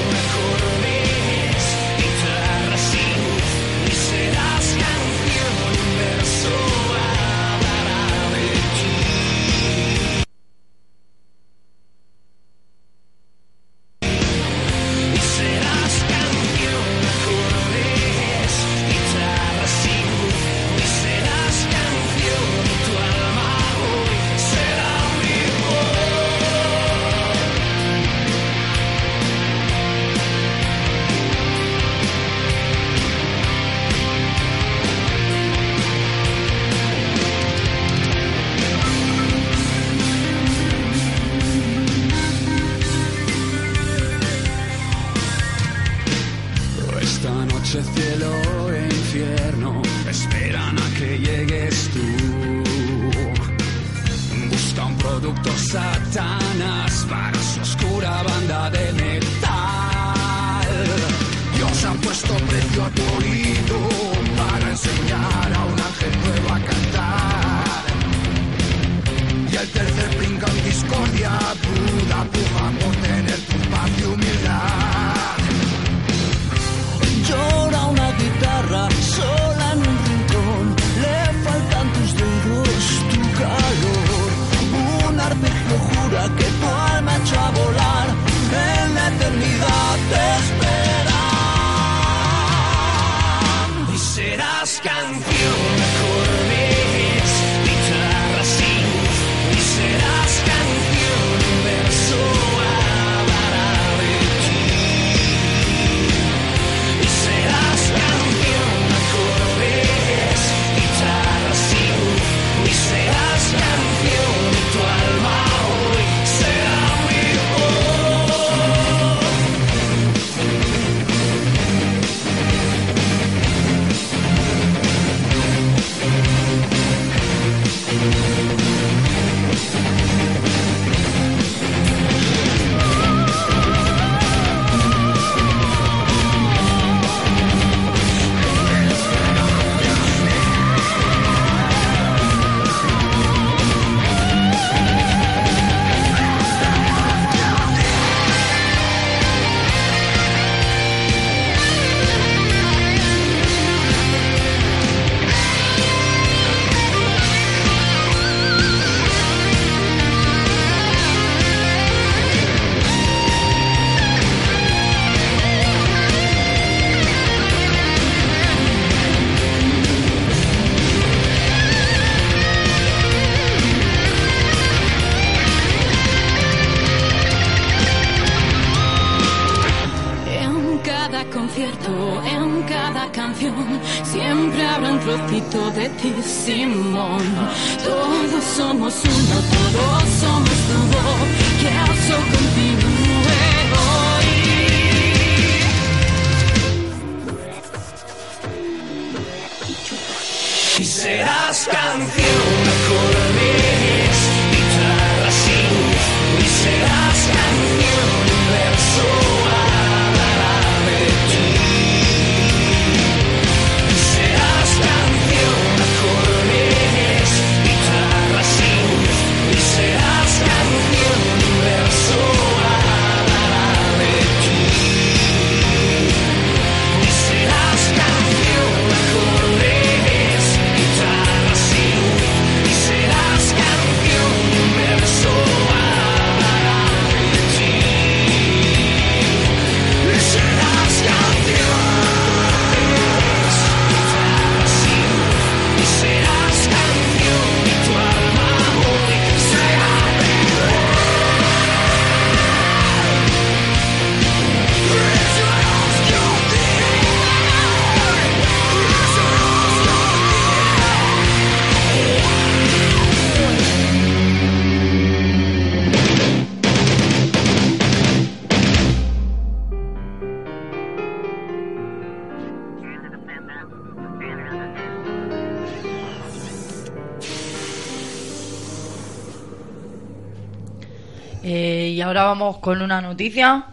Con una noticia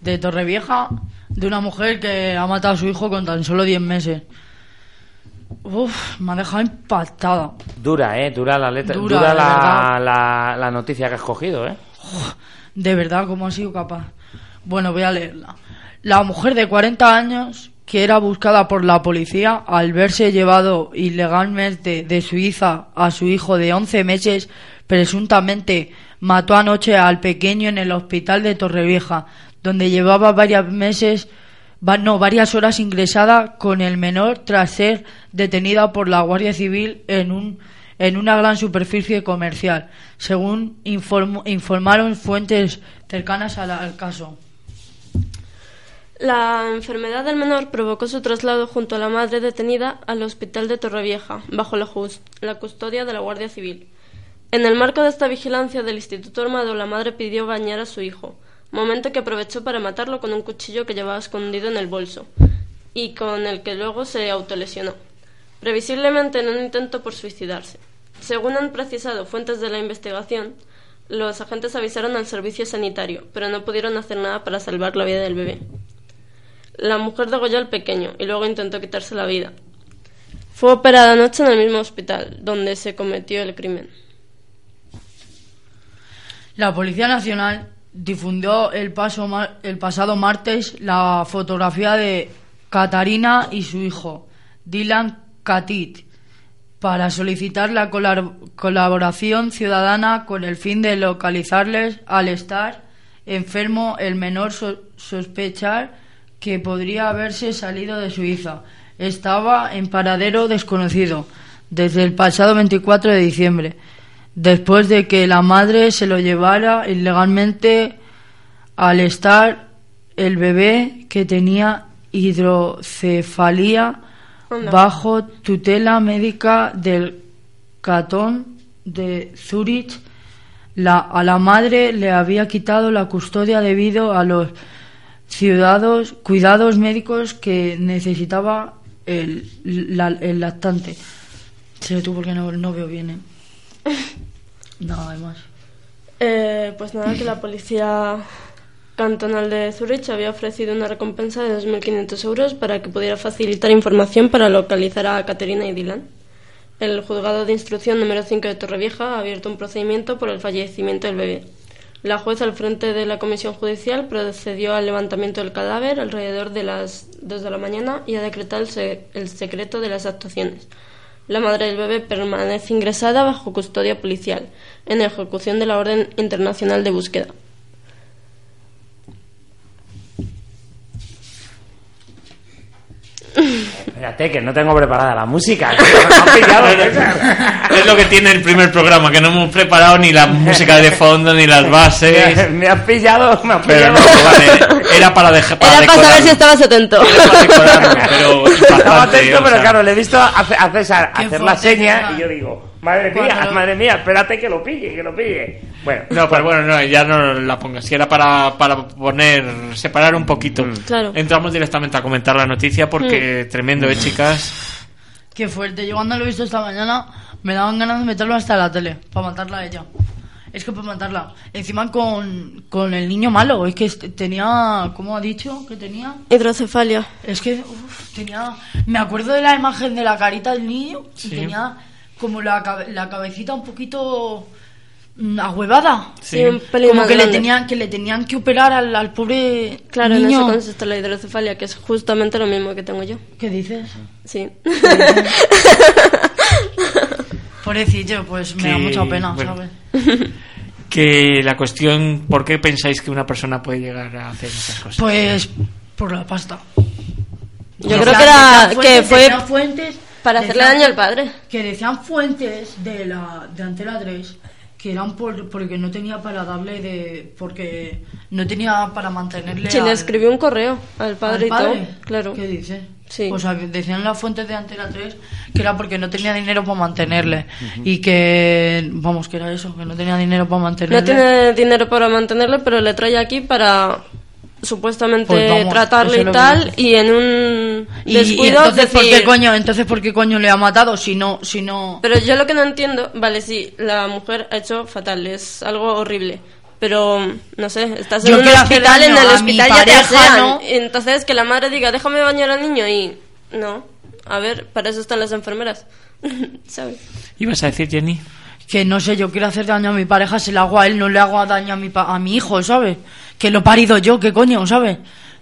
de Torrevieja de una mujer que ha matado a su hijo con tan solo 10 meses. Uf, me ha dejado impactada. Dura, ¿eh? Dura la letra. Dura, la, la, la noticia que has cogido, ¿eh? De verdad, ¿cómo ha sido capaz? Bueno, voy a leerla. La mujer de 40 años, que era buscada por la policía al verse llevado ilegalmente de Suiza a su hijo de 11 meses, presuntamente mató anoche al pequeño en el hospital de Torrevieja, donde llevaba varios meses, no, varias horas ingresada con el menor tras ser detenida por la Guardia Civil en un en una gran superficie comercial, según inform- informaron fuentes cercanas al, caso. La enfermedad del menor provocó su traslado junto a la madre detenida al hospital de Torrevieja, bajo la, la custodia de la Guardia Civil. En el marco de esta vigilancia del Instituto Armado, la madre pidió bañar a su hijo, momento que aprovechó para matarlo con un cuchillo que llevaba escondido en el bolso y con el que luego se autolesionó, previsiblemente en un intento por suicidarse. Según han precisado fuentes de la investigación, los agentes avisaron al servicio sanitario, pero no pudieron hacer nada para salvar la vida del bebé. La mujer degolló al pequeño y luego intentó quitarse la vida. Fue operada anoche en el mismo hospital donde se cometió el crimen. La Policía Nacional difundió el, paso el pasado martes la fotografía de Catarina y su hijo, Dylan Katit, para solicitar la colaboración ciudadana con el fin de localizarles al estar enfermo el menor so- sospechar que podría haberse salido de Suiza. Estaba en paradero desconocido desde el pasado 24 de diciembre, después de que la madre se lo llevara ilegalmente al estar el bebé que tenía hidrocefalia bajo tutela médica del Catón de Zurich. La, a la madre le había quitado la custodia debido a los ciudadanos, cuidados médicos que necesitaba el, la- el lactante. Sé tú porque no, no veo bien, ¿eh? Nada más. Eh, pues nada, que la policía cantonal de Zurich había ofrecido una recompensa de 2.500 euros para que pudiera facilitar información para localizar a Caterina y Dylan. El juzgado de instrucción número 5 de Torrevieja ha abierto un procedimiento por el fallecimiento del bebé. La jueza al frente de la comisión judicial procedió al levantamiento del cadáver alrededor de las 2 de la mañana y ha decretado el secreto de las actuaciones. La madre del bebé permanece ingresada bajo custodia policial en ejecución de la Orden Internacional de Búsqueda. Espérate, que no tengo preparada la música. que me ha pillado. Es lo que tiene el primer programa, que no hemos preparado ni la música de fondo ni las bases. Me has pillado, me has Pero pillado. no, vale, era para dejar para Era para saber si estabas atento. Era para pero Estaba atento, o pero sea. claro, le he visto a, César hacer la seña y yo digo, madre mía, madre mía, espérate que lo pille, que lo pille. Bueno, No, pero bueno, no, ya no la pongas. Si era para, para poner, separar un poquito. Claro. Entramos directamente a comentar la noticia porque tremendo, ¿eh, chicas? Qué fuerte. Yo cuando lo he visto esta mañana me daban ganas de meterlo hasta la tele para matarla a ella. Es que para matarla. Encima con, con el niño malo. Es que este- tenía, ¿cómo ha dicho? Que tenía. Hidrocefalia. Es que uf, tenía. Me acuerdo de la imagen de la carita del niño y tenía como la, cabe- la cabecita un poquito mm, ahuevada. Sí, un pelín Como más que le, tenían, que le tenían que operar al, al pobre Claro, en niño. eso consiste la hidrocefalia, que es justamente lo mismo que tengo yo. ¿Qué dices? Sí. Pobrecillo, pues me da mucha pena, bueno. ¿sabes? Que la cuestión, ¿por qué pensáis que una persona puede llegar a hacer esas cosas? Pues por la pasta. Yo creo que era que fue fuentes para hacerle decían daño al padre. Que decían fuentes de la de Antena 3 que eran por, porque no tenía para darle de porque no tenía para mantenerle Sí, le escribió un correo al padre al y padre. todo. Claro. ¿Qué dice? Sí. O sea, que decían las fuentes de Antena 3 que era porque no tenía dinero para mantenerle y que vamos, que era eso, que no tenía dinero para mantenerle. No tiene dinero para mantenerle, pero le trae aquí para supuestamente Pues vamos, tratarle y tal. Y en un y, y descuido entonces por qué decir- coño, entonces por qué coño le ha matado si no si no Pero yo lo que no entiendo, vale, sí, la mujer ha hecho fatal, es algo horrible. Pero, no sé, estás en Yo un hospital, en el hospital ya te pareja, asean. ¿no? Entonces, que la madre diga, déjame bañar al niño y... No, a ver, para eso están las enfermeras. ¿Sabes? ¿Ibas a decir, Jenny? Que no sé, yo quiero hacer daño a mi pareja, se le hago a él, no le hago daño a mi, pa- a mi hijo, ¿sabes? Que lo he parido yo, ¿qué coño, ¿sabes?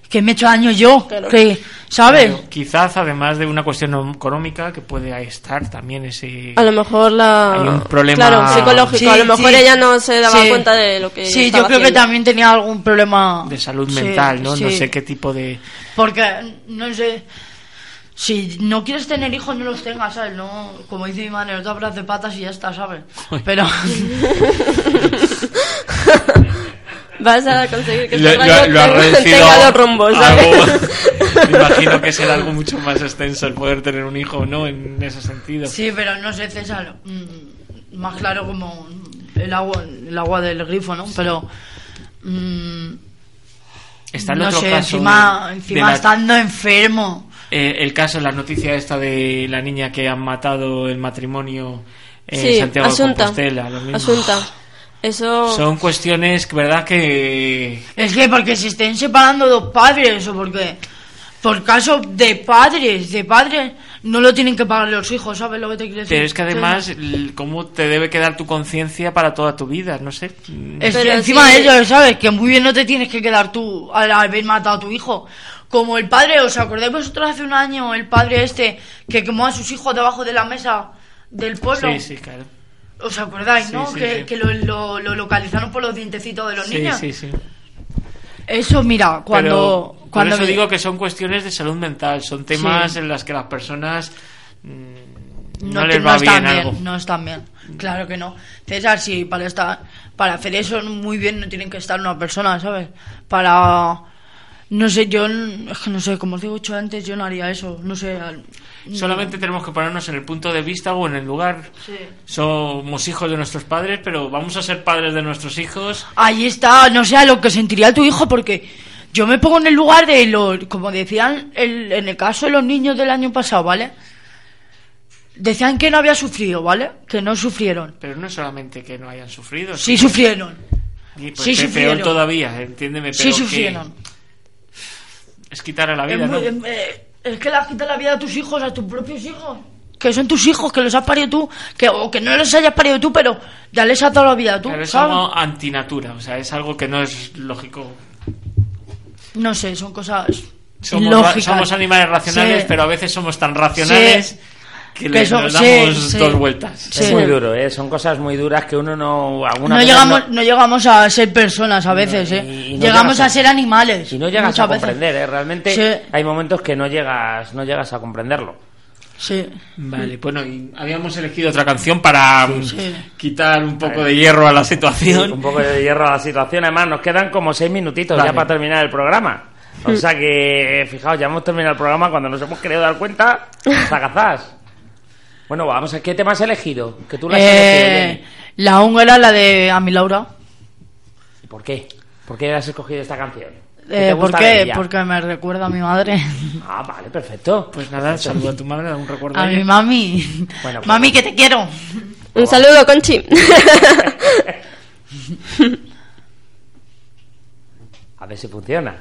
Que me he hecho daño yo, Claro. que, ¿sabes? Pero quizás, además de una cuestión económica, que puede estar también ese... A lo mejor la... Hay un problema- Claro, psicológico. Sí, a lo mejor sí. ella no se daba Sí. cuenta de lo que Sí, yo creo que también tenía algún problema de salud mental, ¿no? No sí. sé qué tipo de... Porque, no sé, si no quieres tener hijos, no los tengas, ¿sabes? No, como dice mi madre, no te abras de patas y ya está, ¿sabes? Pero, Vas a conseguir que Lo, tenga- dos rumbos, ¿sabes? algo- me imagino que será algo mucho más extenso el poder tener un hijo, ¿no? En ese sentido. sí, pero no sé, César, mm, más claro como el agua, el agua del grifo, ¿no? Pero, mm, Está el no otro sé, caso encima, de- encima de la- estando enfermo. Eh, el caso, la noticia esta de la niña que han matado el matrimonio en Sí, Santiago de. Compostela. lo mismo. Asunta. Eso... Son cuestiones, verdad, que... Es que porque se estén separando dos padres o porque por caso de padres, de padres, no lo tienen que pagar los hijos, ¿sabes lo que te quiero decir? Pero es que además, ¿cómo te debe quedar tu conciencia para toda tu vida? No sé. Es que Pero encima sí. de ello, ¿sabes? Que muy bien no te tienes que quedar tú al haber matado a tu hijo. Como el padre, ¿os acordáis vosotros hace un año, el padre este que quemó a sus hijos debajo de la mesa del pueblo? Sí, sí, claro. ¿Os acordáis, Sí, no? sí, que sí. que lo, lo- lo localizaron por los dientecitos de los Sí, niños. sí, sí. Eso, mira, cuando... Pero por cuando eso me- digo que son cuestiones de salud mental, son temas en las que las personas mm, no, te- les va están bien algo. no están bien. Claro que no. César, sí, para estar, para hacer eso muy bien no tienen que estar una persona, ¿sabes? Para, no sé, yo, es que no sé, como os digo hecho antes, yo no haría eso, no sé. al- Solamente tenemos que ponernos en el punto de vista o en el lugar. Sí. Somos hijos de nuestros padres, pero vamos a ser padres de nuestros hijos. Ahí está, no sé a lo que sentiría tu hijo, porque yo me pongo en el lugar de los, como decían el- en el caso de los niños del año pasado, ¿vale? Decían que no había sufrido, ¿vale? Que no sufrieron. Pero no es solamente que no hayan sufrido. Sí sufrieron. y, pues, sí sufrieron. Peor todavía, entiéndeme. Pero Sí que sufrieron. Es quitar a la vida, Es, ¿no? muy- em, eh, es que le has quitado la vida a tus hijos, a tus propios hijos. Que son tus hijos, que los has parido tú, que, o que no los hayas parido tú, pero ya les has dado la vida tú, Pero es ¿sabes? algo antinatura, o sea, es algo que no es lógico. No sé, son cosas Somos, ra- somos animales racionales, Sí. pero a veces somos tan racionales. Sí. Que le eso- sí, damos sí. dos vueltas. Sí. Es muy duro, ¿eh? Son cosas muy duras que uno no... algunas No llegamos, no llegamos a ser personas a veces, y- ¿eh? y no llegamos llegas a a- ser animales. Si no llegas a comprender, ¿eh? Realmente Sí. hay momentos que no llegas, no llegas a comprenderlo. Sí. Vale, bueno, y habíamos elegido otra canción para mm, sí. quitar un poco de hierro a la situación. Un poco de hierro a la situación. Además, nos quedan como seis minutitos Vale. ya para terminar el programa. O sea que, fijaos, ya hemos terminado el programa cuando nos hemos querido dar cuenta. Sagazás. Bueno, vamos a qué tema has elegido. Que tú la has elegido, Eh, Jenny. la húngara, la de a mi Laura. ¿Y por qué? ¿Por qué has escogido esta canción? ¿Qué Eh, ¿Por qué? Porque me recuerda a mi madre. Ah, vale, perfecto. Pues nada, saludo a tu madre, un recuerdo. A a mi mami. Bueno, pues- mami, que te quiero. Un saludo, Conchi. A ver si funciona.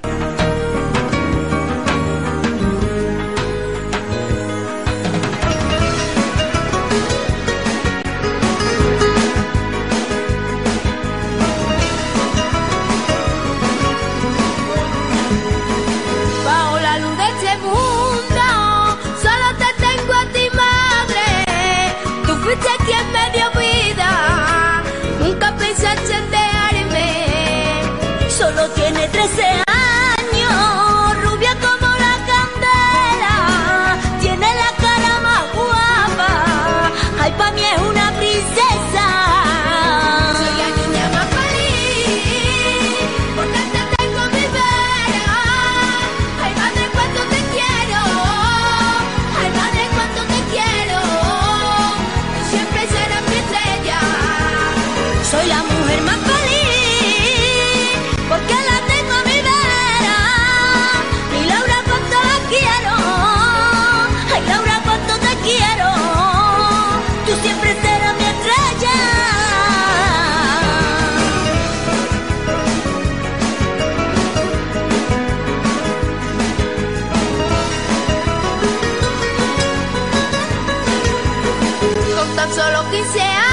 Tan solo 15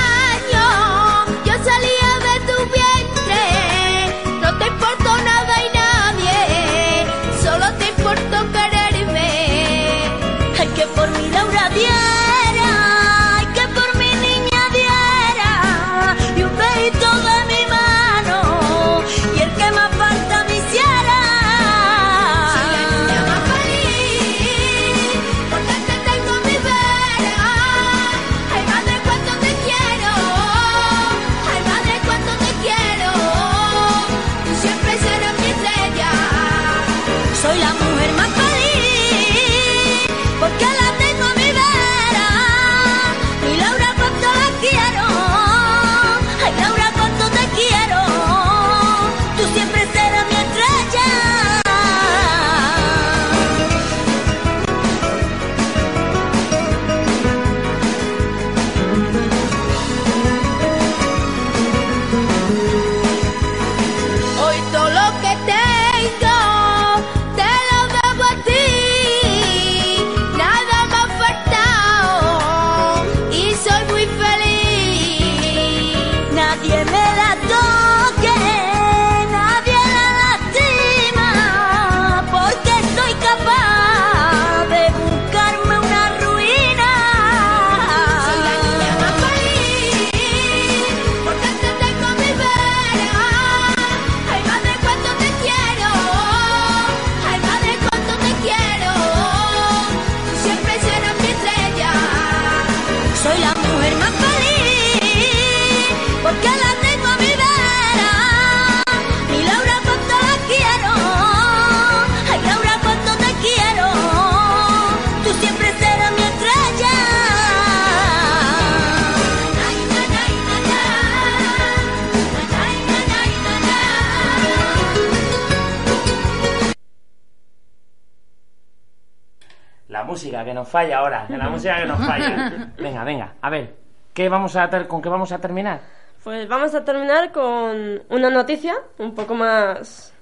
música que nos falla ahora, que la música que nos falla. Venga, venga, a ver, ¿qué vamos a ter- ¿con qué vamos a terminar? Pues vamos a terminar con una noticia un poco más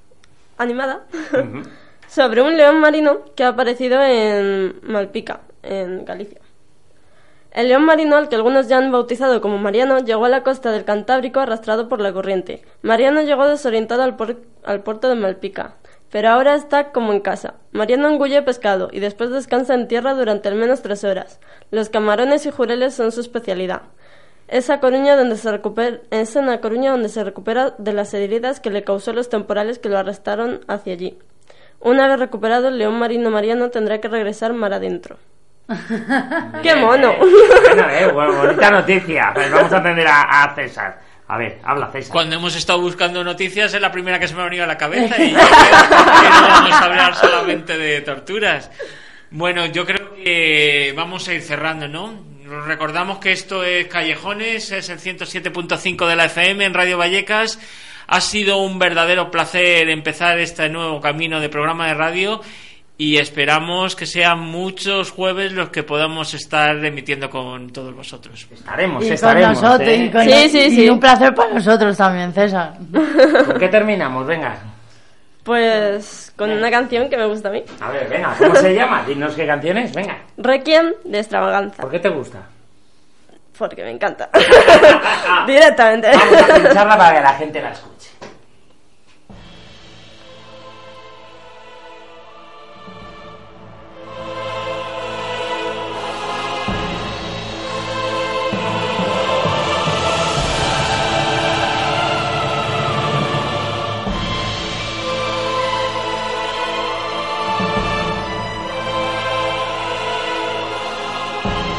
animada sobre un león marino que ha aparecido en Malpica, en Galicia. El león marino, al que algunos ya han bautizado como Mariano, llegó a la costa del Cantábrico arrastrado por la corriente. Mariano llegó desorientado al, por- al puerto de Malpica. Pero ahora está como en casa. Mariano engulle pescado y después descansa en tierra durante al menos tres horas. Los camarones y jureles son su especialidad. Es, a Coruña donde se recupera, es en A Coruña donde se recupera de las heridas que le causó los temporales que lo arrastraron hacia allí. Una vez recuperado, el león marino Mariano tendrá que regresar mar adentro. ¡Qué mono! Bueno, eh, bonita noticia. Pues vamos a atender a, a César. A ver, habla César. Cuando hemos estado buscando noticias es la primera que se me ha venido a la cabeza y yo creo que no vamos a hablar solamente de torturas. Bueno, yo creo que vamos a ir cerrando, ¿no? Nos recordamos que esto es Callejones, es el 107.5 de la FM en Radio Vallecas. Ha sido un verdadero placer empezar este nuevo camino de programa de radio y esperamos que sean muchos jueves los que podamos estar emitiendo con todos vosotros. Estaremos, Y con estaremos. nosotros, ¿eh? y, con- Sí, sí, y sí. un placer para nosotros también, César. ¿Por qué terminamos? Venga. Pues con una canción que me gusta a mí. A ver, venga, ¿cómo se llama? Dinos qué canciones, venga. Requiem de extravaganza. ¿Por qué te gusta? Porque me encanta. Directamente. Vamos a pincharla para que la gente la escuche. Bye.